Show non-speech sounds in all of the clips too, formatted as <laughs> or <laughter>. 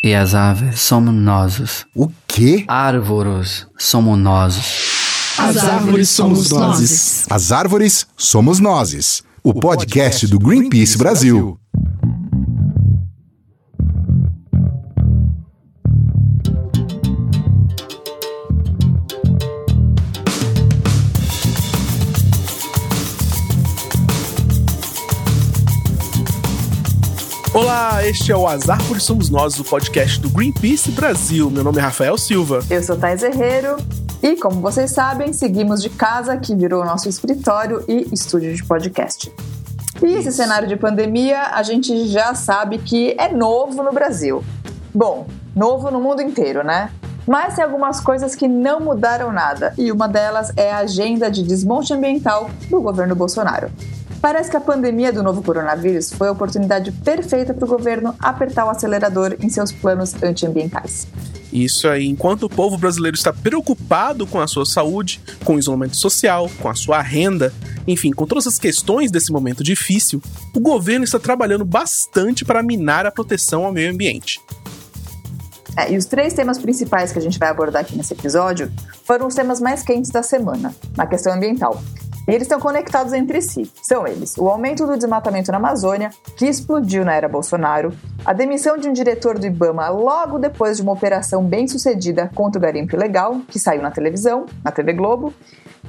E as aves somos nós. O quê? Árvores somos nós. As árvores somos nós. As árvores somos nós. O podcast do Greenpeace Brasil. Este é o As Árvores Somos Nós, o podcast do Greenpeace Brasil. Meu nome é Rafael Silva. Eu sou Thais Herreiro e, como vocês sabem, seguimos de casa, que virou nosso escritório e estúdio de podcast. E esse cenário de pandemia, a gente já sabe que é novo no Brasil. Bom, novo no mundo inteiro, né? Mas tem algumas coisas que não mudaram nada, e uma delas é a agenda de desmonte ambiental do governo Bolsonaro. Parece que a pandemia do novo coronavírus foi a oportunidade perfeita para o governo apertar o acelerador em seus planos antiambientais. Isso aí, enquanto o povo brasileiro está preocupado com a sua saúde, com o isolamento social, com a sua renda, enfim, com todas as questões desse momento difícil, o governo está trabalhando bastante para minar a proteção ao meio ambiente. É, e os três temas principais que a gente vai abordar aqui nesse episódio foram os temas mais quentes da semana, na questão ambiental. E eles estão conectados entre si. São eles: o aumento do desmatamento na Amazônia, que explodiu na era Bolsonaro, a demissão de um diretor do Ibama logo depois de uma operação bem sucedida contra o garimpo ilegal, que saiu na televisão, na TV Globo,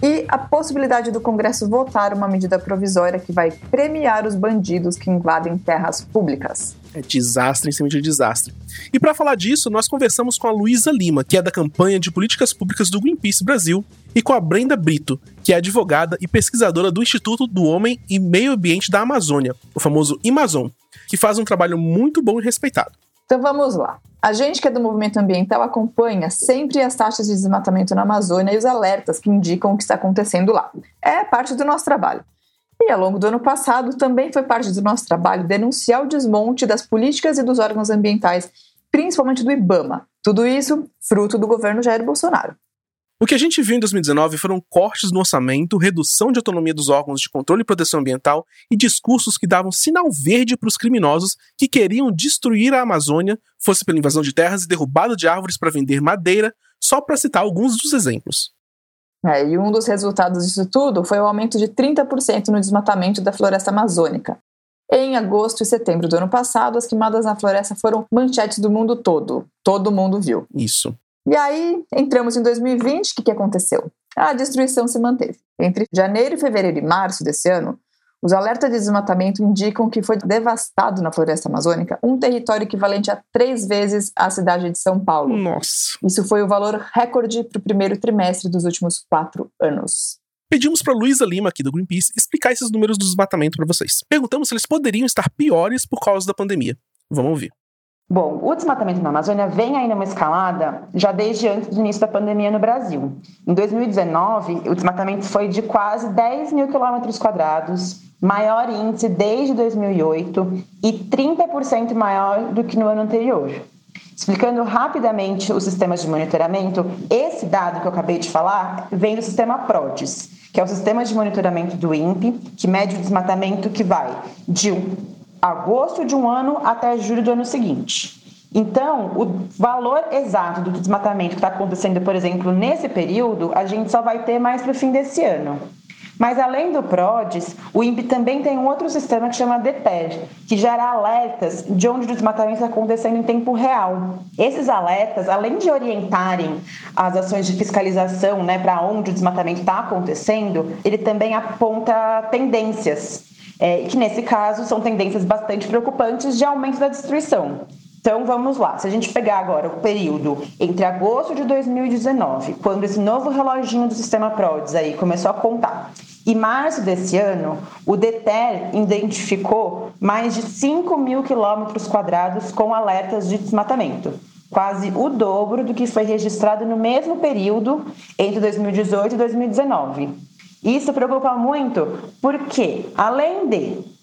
e a possibilidade do Congresso votar uma medida provisória que vai premiar os bandidos que invadem terras públicas. É desastre em cima de desastre. E para falar disso, nós conversamos com a Luísa Lima, que é da campanha de políticas públicas do Greenpeace Brasil, e com a Brenda Brito, que é advogada e pesquisadora do Instituto do Homem e Meio Ambiente da Amazônia, o famoso Amazon, que faz um trabalho muito bom e respeitado. Então vamos lá. A gente que é do movimento ambiental acompanha sempre as taxas de desmatamento na Amazônia e os alertas que indicam o que está acontecendo lá. É parte do nosso trabalho. E ao longo do ano passado também foi parte do nosso trabalho denunciar o desmonte das políticas e dos órgãos ambientais, principalmente do IBAMA. Tudo isso fruto do governo Jair Bolsonaro. O que a gente viu em 2019 foram cortes no orçamento, redução de autonomia dos órgãos de controle e proteção ambiental e discursos que davam sinal verde para os criminosos que queriam destruir a Amazônia, fosse pela invasão de terras e derrubada de árvores para vender madeira, só para citar alguns dos exemplos. É, e um dos resultados disso tudo foi o aumento de 30% no desmatamento da floresta amazônica. Em agosto e setembro do ano passado, as queimadas na floresta foram manchetes do mundo todo. Todo mundo viu. Isso. E aí, entramos em 2020, o que, que aconteceu? A destruição se manteve. Entre janeiro, fevereiro e março desse ano, os alertas de desmatamento indicam que foi devastado na floresta amazônica um território equivalente a três vezes a cidade de São Paulo. Nossa. Isso foi o valor recorde para o primeiro trimestre dos últimos quatro anos. Pedimos para Luísa Lima, aqui do Greenpeace, explicar esses números do desmatamento para vocês. Perguntamos se eles poderiam estar piores por causa da pandemia. Vamos ouvir. Bom, o desmatamento na Amazônia vem aí numa escalada já desde antes do início da pandemia no Brasil. Em 2019, o desmatamento foi de quase 10 mil quilômetros quadrados, maior índice desde 2008 e 30% maior do que no ano anterior. Explicando rapidamente os sistemas de monitoramento, esse dado que eu acabei de falar vem do sistema PRODES, que é o sistema de monitoramento do INPE, que mede o desmatamento que vai de agosto de um ano até julho do ano seguinte. Então, o valor exato do desmatamento que está acontecendo, por exemplo, nesse período, a gente só vai ter mais para o fim desse ano. Mas além do PRODES, o INPE também tem um outro sistema que chama DETER, que gera alertas de onde o desmatamento está acontecendo em tempo real. Esses alertas, além de orientarem as ações de fiscalização né, para onde o desmatamento está acontecendo, ele também aponta tendências é, que nesse caso são tendências bastante preocupantes de aumento da destruição. Então vamos lá, se a gente pegar agora o período entre agosto de 2019, quando esse novo reloginho do sistema PRODES aí começou a contar, e março desse ano, o DETER identificou mais de 5 mil quilômetros quadrados com alertas de desmatamento, quase o dobro do que foi registrado no mesmo período entre 2018 e 2019. Isso preocupa muito porque, além de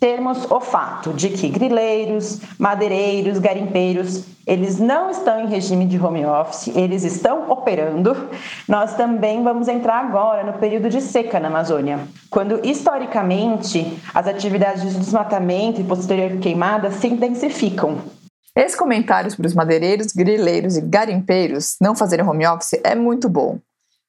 termos o fato de que grileiros, madeireiros, garimpeiros, eles não estão em regime de home office, eles estão operando. Nós também vamos entrar agora no período de seca na Amazônia, quando historicamente as atividades de desmatamento e posterior queimada se intensificam. Esse comentário para os madeireiros, grileiros e garimpeiros não fazerem home office é muito bom.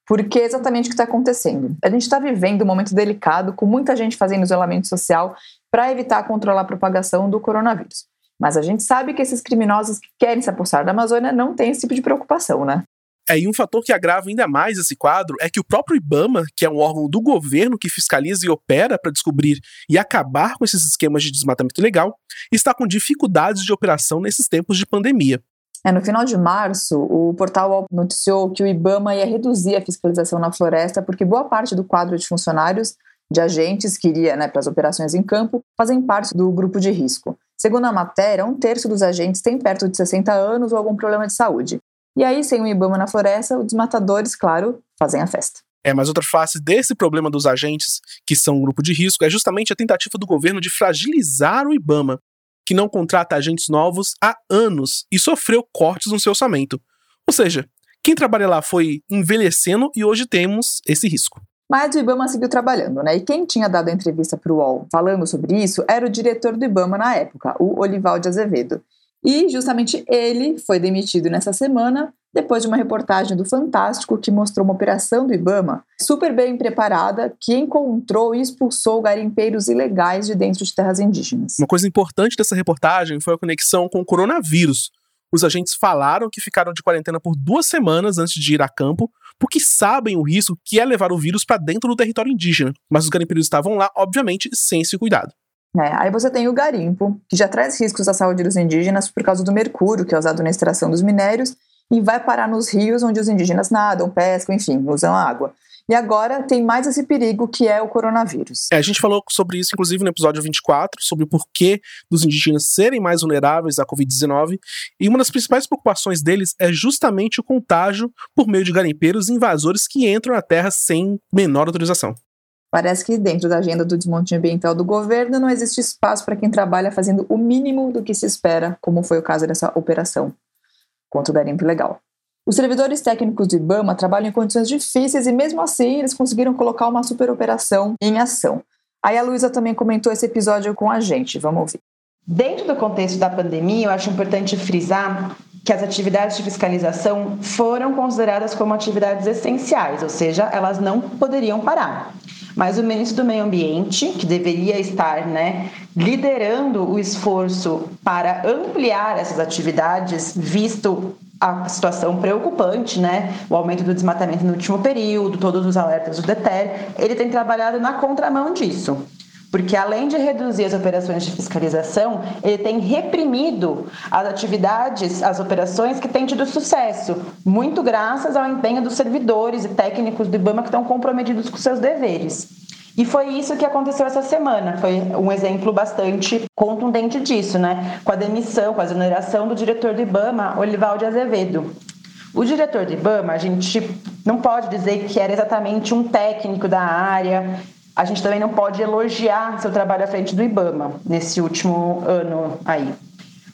Porque é exatamente o que está acontecendo. A gente está vivendo um momento delicado, com muita gente fazendo isolamento social para evitar controlar a propagação do coronavírus. Mas a gente sabe que esses criminosos que querem se apossar da Amazônia não têm esse tipo de preocupação, né? É, e um fator que agrava ainda mais esse quadro é que o próprio IBAMA, que é um órgão do governo que fiscaliza e opera para descobrir e acabar com esses esquemas de desmatamento ilegal, está com dificuldades de operação nesses tempos de pandemia. É, no final de março, o portal noticiou que o IBAMA ia reduzir a fiscalização na floresta porque boa parte do quadro de funcionários, de agentes que iria né, para as operações em campo, fazem parte do grupo de risco. Segundo a matéria, um terço dos agentes tem perto de 60 anos ou algum problema de saúde. E aí, sem o IBAMA na floresta, os matadores, claro, fazem a festa. É, mas outra face desse problema dos agentes, que são um grupo de risco, é justamente a tentativa do governo de fragilizar o IBAMA, que não contrata agentes novos há anos e sofreu cortes no seu orçamento. Ou seja, quem trabalha lá foi envelhecendo e hoje temos esse risco. Mas o Ibama seguiu trabalhando, né? E quem tinha dado a entrevista para o UOL falando sobre isso era o diretor do Ibama na época, o Olivaldo Azevedo. E justamente ele foi demitido nessa semana, depois de uma reportagem do Fantástico que mostrou uma operação do Ibama super bem preparada que encontrou e expulsou garimpeiros ilegais de dentro de terras indígenas. Uma coisa importante dessa reportagem foi a conexão com o coronavírus. Os agentes falaram que ficaram de quarentena por duas semanas antes de ir a campo, porque sabem o risco que é levar o vírus para dentro do território indígena. Mas os garimpeiros estavam lá, obviamente, sem esse cuidado. É, aí você tem o garimpo, que já traz riscos à saúde dos indígenas por causa do mercúrio que é usado na extração dos minérios e vai parar nos rios onde os indígenas nadam, pescam, enfim, usam água. E agora tem mais esse perigo que é o coronavírus. É, a gente falou sobre isso, inclusive, no episódio 24, sobre o porquê dos indígenas serem mais vulneráveis à Covid-19. E uma das principais preocupações deles é justamente o contágio por meio de garimpeiros invasores que entram na terra sem menor autorização. Parece que dentro da agenda do desmonte ambiental do governo não existe espaço para quem trabalha fazendo o mínimo do que se espera, como foi o caso dessa operação contra o garimpo ilegal. Os servidores técnicos do IBAMA trabalham em condições difíceis e, mesmo assim, eles conseguiram colocar uma superoperação em ação. Aí a Luísa também comentou esse episódio com a gente. Vamos ouvir. Dentro do contexto da pandemia, eu acho importante frisar que as atividades de fiscalização foram consideradas como atividades essenciais, ou seja, elas não poderiam parar. Mas o ministro do Meio Ambiente, que deveria estar né, liderando o esforço para ampliar essas atividades, visto a situação preocupante, né? O aumento do desmatamento no último período, todos os alertas do DETER, ele tem trabalhado na contramão disso porque além de reduzir as operações de fiscalização, ele tem reprimido as atividades, as operações que têm tido sucesso, muito graças ao empenho dos servidores e técnicos do IBAMA que estão comprometidos com seus deveres. E foi isso que aconteceu essa semana. Foi um exemplo bastante contundente disso, né? Com a demissão, com a exoneração do diretor do IBAMA, Olivaldo Azevedo. O diretor do IBAMA, a gente não pode dizer que era exatamente um técnico da área, a gente também não pode elogiar seu trabalho à frente do IBAMA nesse último ano aí.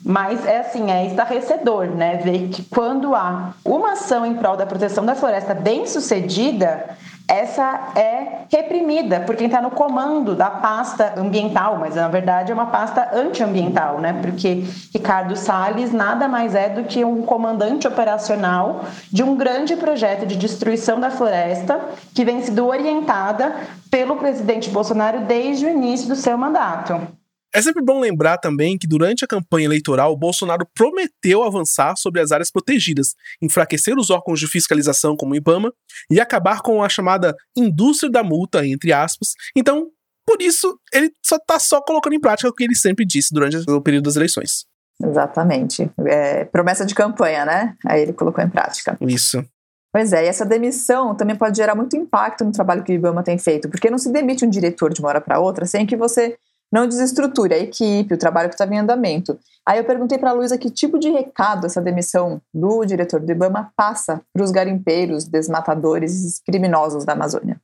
Mas é assim, é estarrecedor, né? Ver que quando há uma ação em prol da proteção da floresta bem sucedida, essa é reprimida por quem está no comando da pasta ambiental, mas na verdade é uma pasta antiambiental, né? Porque Ricardo Salles nada mais é do que um comandante operacional de um grande projeto de destruição da floresta que vem sido orientada pelo presidente Bolsonaro desde o início do seu mandato. É sempre bom lembrar também que durante a campanha eleitoral, Bolsonaro prometeu avançar sobre as áreas protegidas, enfraquecer os órgãos de fiscalização como o IBAMA e acabar com a chamada indústria da multa, entre aspas. Então, por isso, ele só está só colocando em prática o que ele sempre disse durante o período das eleições. Exatamente. É, promessa de campanha, né? Aí ele colocou em prática. Isso. Pois é, e essa demissão também pode gerar muito impacto no trabalho que o IBAMA tem feito, porque não se demite um diretor de uma hora para outra sem que você não desestruture a equipe, o trabalho que estava em andamento. Aí eu perguntei para a Luísa que tipo de recado essa demissão do diretor do IBAMA passa para os garimpeiros, desmatadores e criminosos da Amazônia.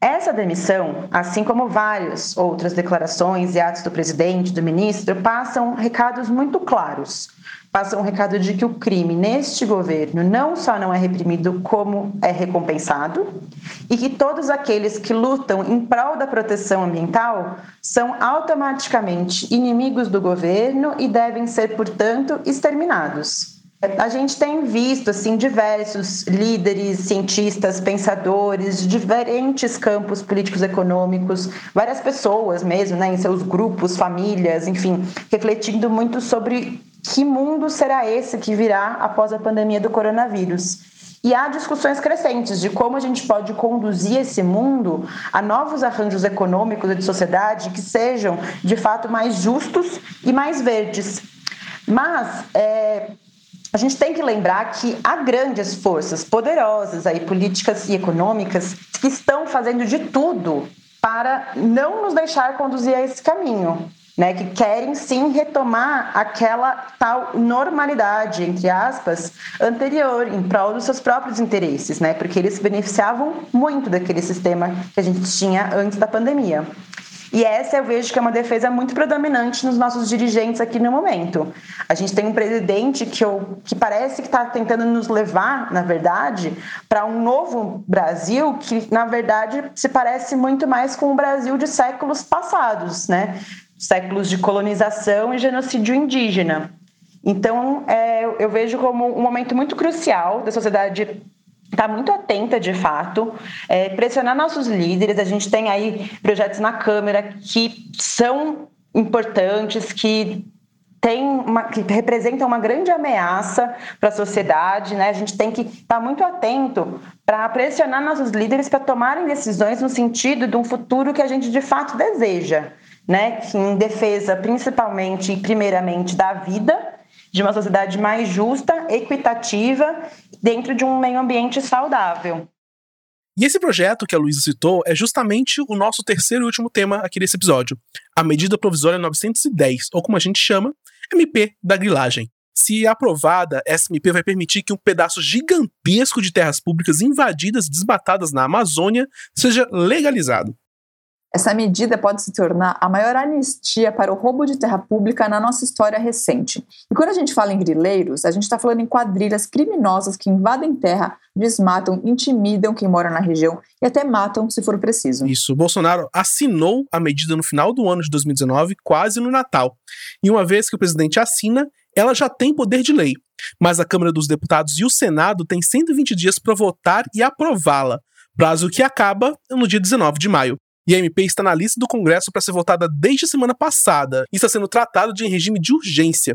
Essa demissão, assim como várias outras declarações e atos do presidente, do ministro, passam recados muito claros. Passa um recado de que o crime neste governo não só não é reprimido, como é recompensado, e que todos aqueles que lutam em prol da proteção ambiental são automaticamente inimigos do governo e devem ser, portanto, exterminados. A gente tem visto assim diversos líderes, cientistas, pensadores de diferentes campos políticos econômicos, várias pessoas mesmo, né, em seus grupos, famílias, enfim, refletindo muito sobre que mundo será esse que virá após a pandemia do coronavírus. E há discussões crescentes de como a gente pode conduzir esse mundo a novos arranjos econômicos e de sociedade que sejam, de fato, mais justos e mais verdes. Mas é, a gente tem que lembrar que há grandes forças poderosas aí, políticas e econômicas que estão fazendo de tudo para não nos deixar conduzir a esse caminho. Né, que querem sim retomar aquela tal normalidade, entre aspas, anterior, em prol dos seus próprios interesses, né, porque eles se beneficiavam muito daquele sistema que a gente tinha antes da pandemia. E essa eu vejo que é uma defesa muito predominante nos nossos dirigentes aqui no momento. A gente tem um presidente que, eu, que parece que está tentando nos levar, na verdade, para um novo Brasil que, na verdade, se parece muito mais com o Brasil de séculos passados, né? Séculos de colonização e genocídio indígena. Então, é, eu vejo como um momento muito crucial da sociedade está muito atenta de fato, é, pressionar nossos líderes. A gente tem aí projetos na Câmara que são importantes, que tem uma, que representam uma grande ameaça para a sociedade, né? A gente tem que estar tá muito atento para pressionar nossos líderes para tomarem decisões no sentido de um futuro que a gente de fato deseja, né? Em defesa principalmente e primeiramente da vida de uma sociedade mais justa, equitativa, dentro de um meio ambiente saudável. E esse projeto que a Luísa citou é justamente o nosso terceiro e último tema aqui desse episódio, a Medida Provisória 910, ou como a gente chama, MP da grilagem. Se aprovada, essa MP vai permitir que um pedaço gigantesco de terras públicas invadidas, desmatadas na Amazônia, seja legalizado. Essa medida pode se tornar a maior anistia para o roubo de terra pública na nossa história recente. E quando a gente fala em grileiros, a gente está falando em quadrilhas criminosas que invadem terra, desmatam, intimidam quem mora na região e até matam se for preciso. Isso. Bolsonaro assinou a medida no final do ano de 2019, quase no Natal. E uma vez que o presidente assina, ela já tem poder de lei. Mas a Câmara dos Deputados e o Senado têm 120 dias para votar e aprová-la prazo que acaba no dia 19 de maio e a MP está na lista do Congresso para ser votada desde a semana passada e está sendo tratado de em regime de urgência.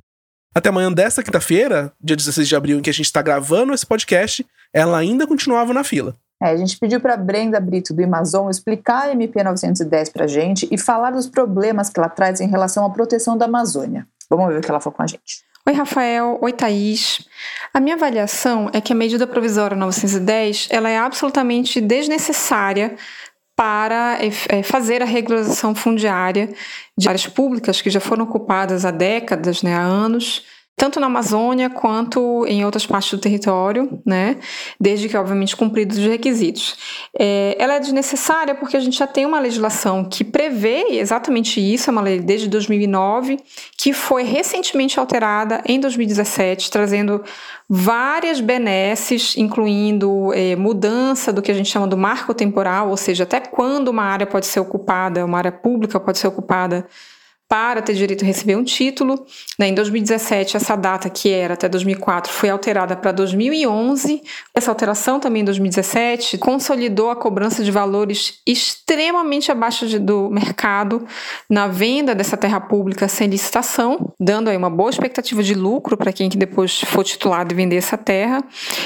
Até amanhã desta quinta-feira, dia 16 de abril, em que a gente está gravando esse podcast, ela ainda continuava na fila. É, a gente pediu para Brenda Brito do Amazon explicar a MP 910 para a gente e falar dos problemas que ela traz em relação à proteção da Amazônia. Vamos ver o que ela falou com a gente. Oi, Rafael. Oi, Thaís. A minha avaliação é que a medida provisória 910 ela é absolutamente desnecessária para é, fazer a regularização fundiária de áreas públicas que já foram ocupadas há décadas, né, há anos, tanto na Amazônia quanto em outras partes do território, né? Desde que, obviamente, cumpridos os requisitos. É, ela é desnecessária porque a gente já tem uma legislação que prevê exatamente isso, é uma lei desde 2009, que foi recentemente alterada em 2017, trazendo várias benesses, incluindo é, mudança do que a gente chama do marco temporal, ou seja, até quando uma área pode ser ocupada, uma área pública pode ser ocupada para ter direito a receber um título. Né? Em 2017, essa data, que era até 2004, foi alterada para 2011. Essa alteração também em 2017 consolidou a cobrança de valores extremamente abaixo de, do mercado na venda dessa terra pública sem licitação, dando aí uma boa expectativa de lucro para quem que depois for titulado e vender essa terra.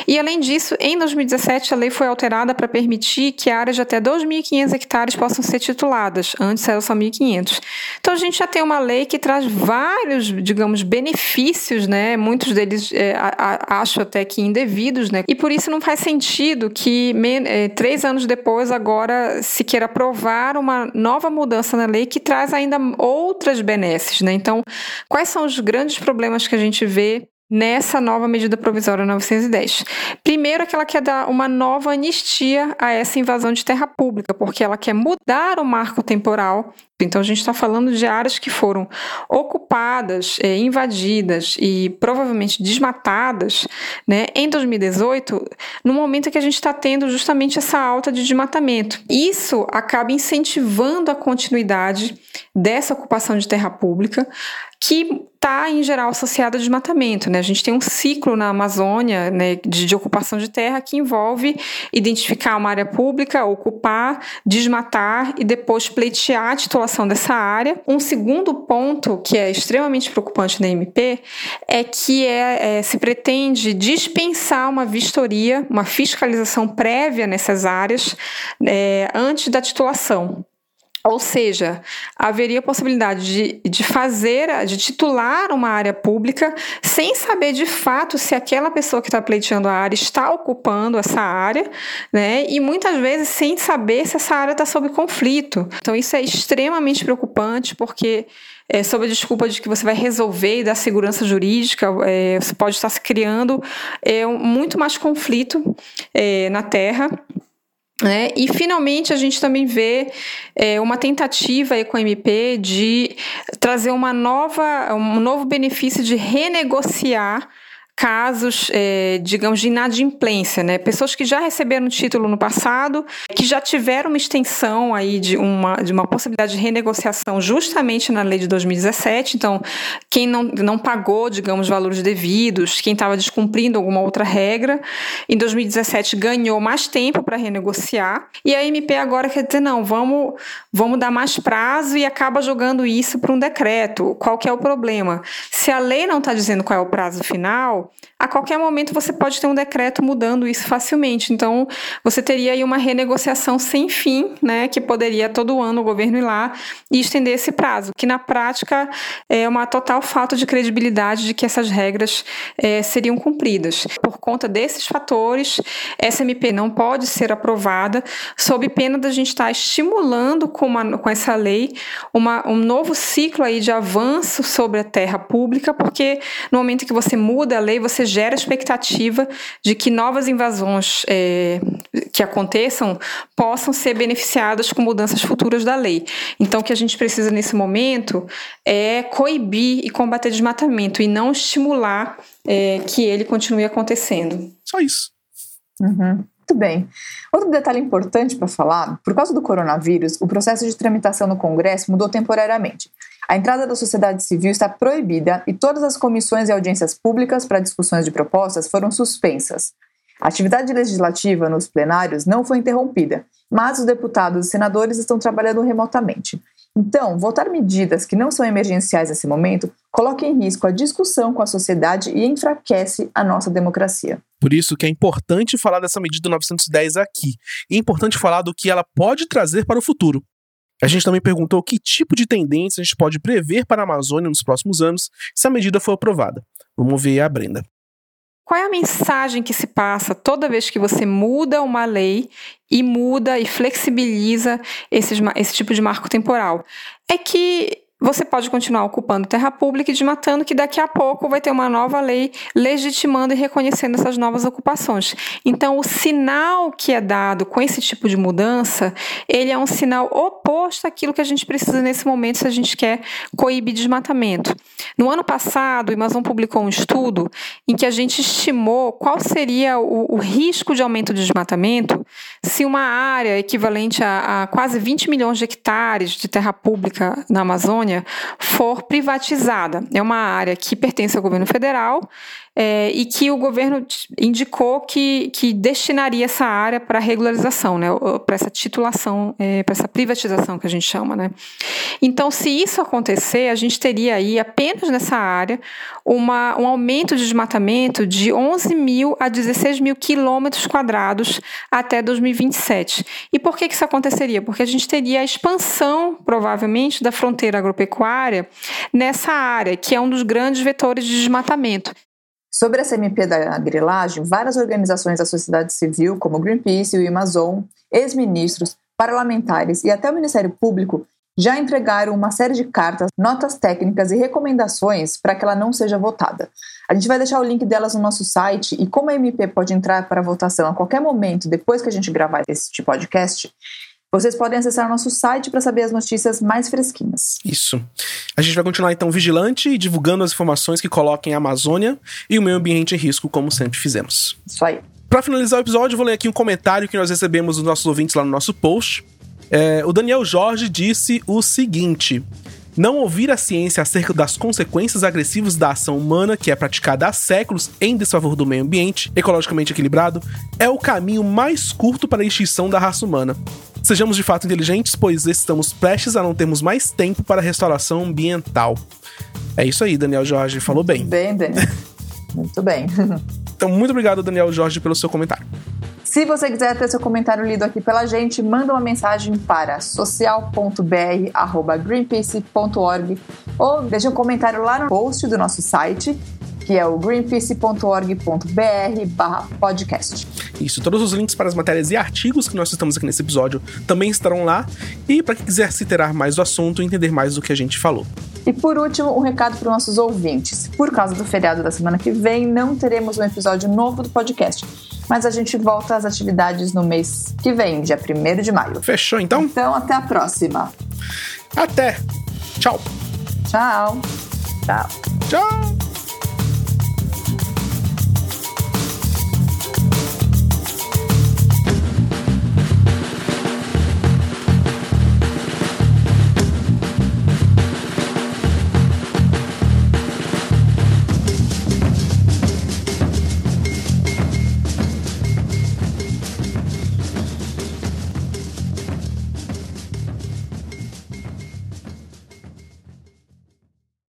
E além disso, em 2017, a lei foi alterada para permitir que áreas de até 2.500 hectares possam ser tituladas. Antes era só 1.500. Então a gente já tem uma lei que traz vários, digamos, benefícios, né? Muitos deles é, a, a, acho até que indevidos, né? E por isso não faz sentido que é, três anos depois agora se queira aprovar uma nova mudança na lei que traz ainda outras benesses, né? Então, quais são os grandes problemas que a gente vê nessa nova medida provisória 910. Primeiro, é que ela quer dar uma nova anistia a essa invasão de terra pública, porque ela quer mudar o marco temporal. Então, a gente está falando de áreas que foram ocupadas, é, invadidas e provavelmente desmatadas né, em 2018, no momento que a gente está tendo justamente essa alta de desmatamento. Isso acaba incentivando a continuidade dessa ocupação de terra pública, que está, em geral, associada a desmatamento. Né? A gente tem um ciclo na Amazônia né, de, de, ocupação de terra que envolve identificar uma área pública, ocupar, desmatar e depois pleitear a titulação dessa área. Um segundo ponto que é extremamente preocupante na MP é que é, é, se pretende dispensar uma vistoria, uma fiscalização prévia nessas áreas é, antes da titulação. Ou seja, haveria a possibilidade de, de fazer, de titular uma área pública sem saber de fato se aquela pessoa que está pleiteando a área está ocupando essa área, né? E muitas vezes sem saber se essa área está sob conflito. Então, isso é extremamente preocupante, porque é, sob a desculpa de que você vai resolver e dar segurança jurídica, é, você pode estar se criando é, muito mais conflito é, na Terra. Né? E finalmente a gente também vê é, uma tentativa aí com a MP de trazer uma nova, um novo benefício de renegociar casos, é, digamos, de inadimplência, né? Pessoas que já receberam título no passado, que já tiveram uma extensão aí de uma, de uma possibilidade de renegociação justamente na lei de 2017. Então, quem não, não pagou, digamos, valores devidos, quem estava descumprindo alguma outra regra, em 2017 ganhou mais tempo para renegociar. E a MP agora quer dizer, não, vamos, vamos dar mais prazo e acaba jogando isso para um decreto. Qual que é o problema? Se a lei não está dizendo qual é o prazo final, a qualquer momento você pode ter um decreto mudando isso facilmente. Então, você teria aí uma renegociação sem fim, né, que poderia todo ano o governo ir lá e estender esse prazo, que na prática é uma total falta de credibilidade de que essas regras é, seriam cumpridas. Por conta desses fatores, essa MP não pode ser aprovada sob pena da gente estar estimulando com, uma, com essa lei uma, um novo ciclo aí de avanço sobre a terra pública, porque no momento que você muda a lei, você gera expectativa de que novas invasões é, que aconteçam possam ser beneficiadas com mudanças futuras da lei. Então, o que a gente precisa nesse momento é coibir e combater desmatamento e não estimular é, que ele continue acontecendo. Só isso. Uhum. Muito bem. Outro detalhe importante para falar: por causa do coronavírus, o processo de tramitação no Congresso mudou temporariamente. A entrada da sociedade civil está proibida e todas as comissões e audiências públicas para discussões de propostas foram suspensas. A atividade legislativa nos plenários não foi interrompida, mas os deputados e senadores estão trabalhando remotamente. Então, votar medidas que não são emergenciais nesse momento coloca em risco a discussão com a sociedade e enfraquece a nossa democracia. Por isso que é importante falar dessa medida 910 aqui. É importante falar do que ela pode trazer para o futuro. A gente também perguntou que tipo de tendência a gente pode prever para a Amazônia nos próximos anos se a medida for aprovada. Vamos ver a Brenda. Qual é a mensagem que se passa toda vez que você muda uma lei e muda e flexibiliza esse, esse tipo de marco temporal? É que você pode continuar ocupando terra pública e desmatando, que daqui a pouco vai ter uma nova lei legitimando e reconhecendo essas novas ocupações. Então, o sinal que é dado com esse tipo de mudança, ele é um sinal oposto àquilo que a gente precisa nesse momento se a gente quer coibir desmatamento. No ano passado, o Amazon publicou um estudo em que a gente estimou qual seria o, o risco de aumento de desmatamento se uma área equivalente a, a quase 20 milhões de hectares de terra pública na Amazônia for privatizada. É uma área que pertence ao governo federal é, e que o governo indicou que, que destinaria essa área para regularização, né, para essa titulação, é, para essa privatização que a gente chama. Né. Então, se isso acontecer, a gente teria aí apenas nessa área uma, um aumento de desmatamento de 11 mil a 16 mil quilômetros quadrados até 2027. E por que, que isso aconteceria? Porque a gente teria a expansão, provavelmente, da fronteira agropecuária nessa área, que é um dos grandes vetores de desmatamento. Sobre essa MP da grilagem, várias organizações da sociedade civil, como Greenpeace e o Amazon, ex-ministros, parlamentares e até o Ministério Público já entregaram uma série de cartas, notas técnicas e recomendações para que ela não seja votada. A gente vai deixar o link delas no nosso site e como a MP pode entrar para votação a qualquer momento depois que a gente gravar esse podcast, vocês podem acessar o nosso site para saber as notícias mais fresquinhas. Isso. A gente vai continuar então vigilante e divulgando as informações que coloquem a Amazônia e o meio ambiente em risco, como sempre fizemos. Isso aí. Para finalizar o episódio, vou ler aqui um comentário que nós recebemos dos nossos ouvintes lá no nosso post. É, o Daniel Jorge disse o seguinte: não ouvir a ciência acerca das consequências agressivas da ação humana que é praticada há séculos em desfavor do meio ambiente, ecologicamente equilibrado, é o caminho mais curto para a extinção da raça humana. Sejamos de fato inteligentes, pois estamos prestes a não termos mais tempo para a restauração ambiental. É isso aí, Daniel Jorge falou bem. Bem, Daniel. <laughs> Muito bem. <laughs> Então, muito obrigado, Daniel Jorge, pelo seu comentário. Se você quiser ter seu comentário lido aqui pela gente, manda uma mensagem para social.br@greenpeace.org ou deixe um comentário lá no post do nosso site que é o greenpeace.org.br/podcast. Isso, todos os links para as matérias e artigos que nós citamos aqui nesse episódio também estarão lá. E para quem quiser se interar mais do assunto e entender mais do que a gente falou. E por último, um recado para os nossos ouvintes. Por causa do feriado da semana que vem, não teremos um episódio novo do podcast. Mas a gente volta às atividades no mês que vem, dia 1 de maio. Fechou então? Então, até a próxima. Até! Tchau! Tchau! Tchau! Tchau!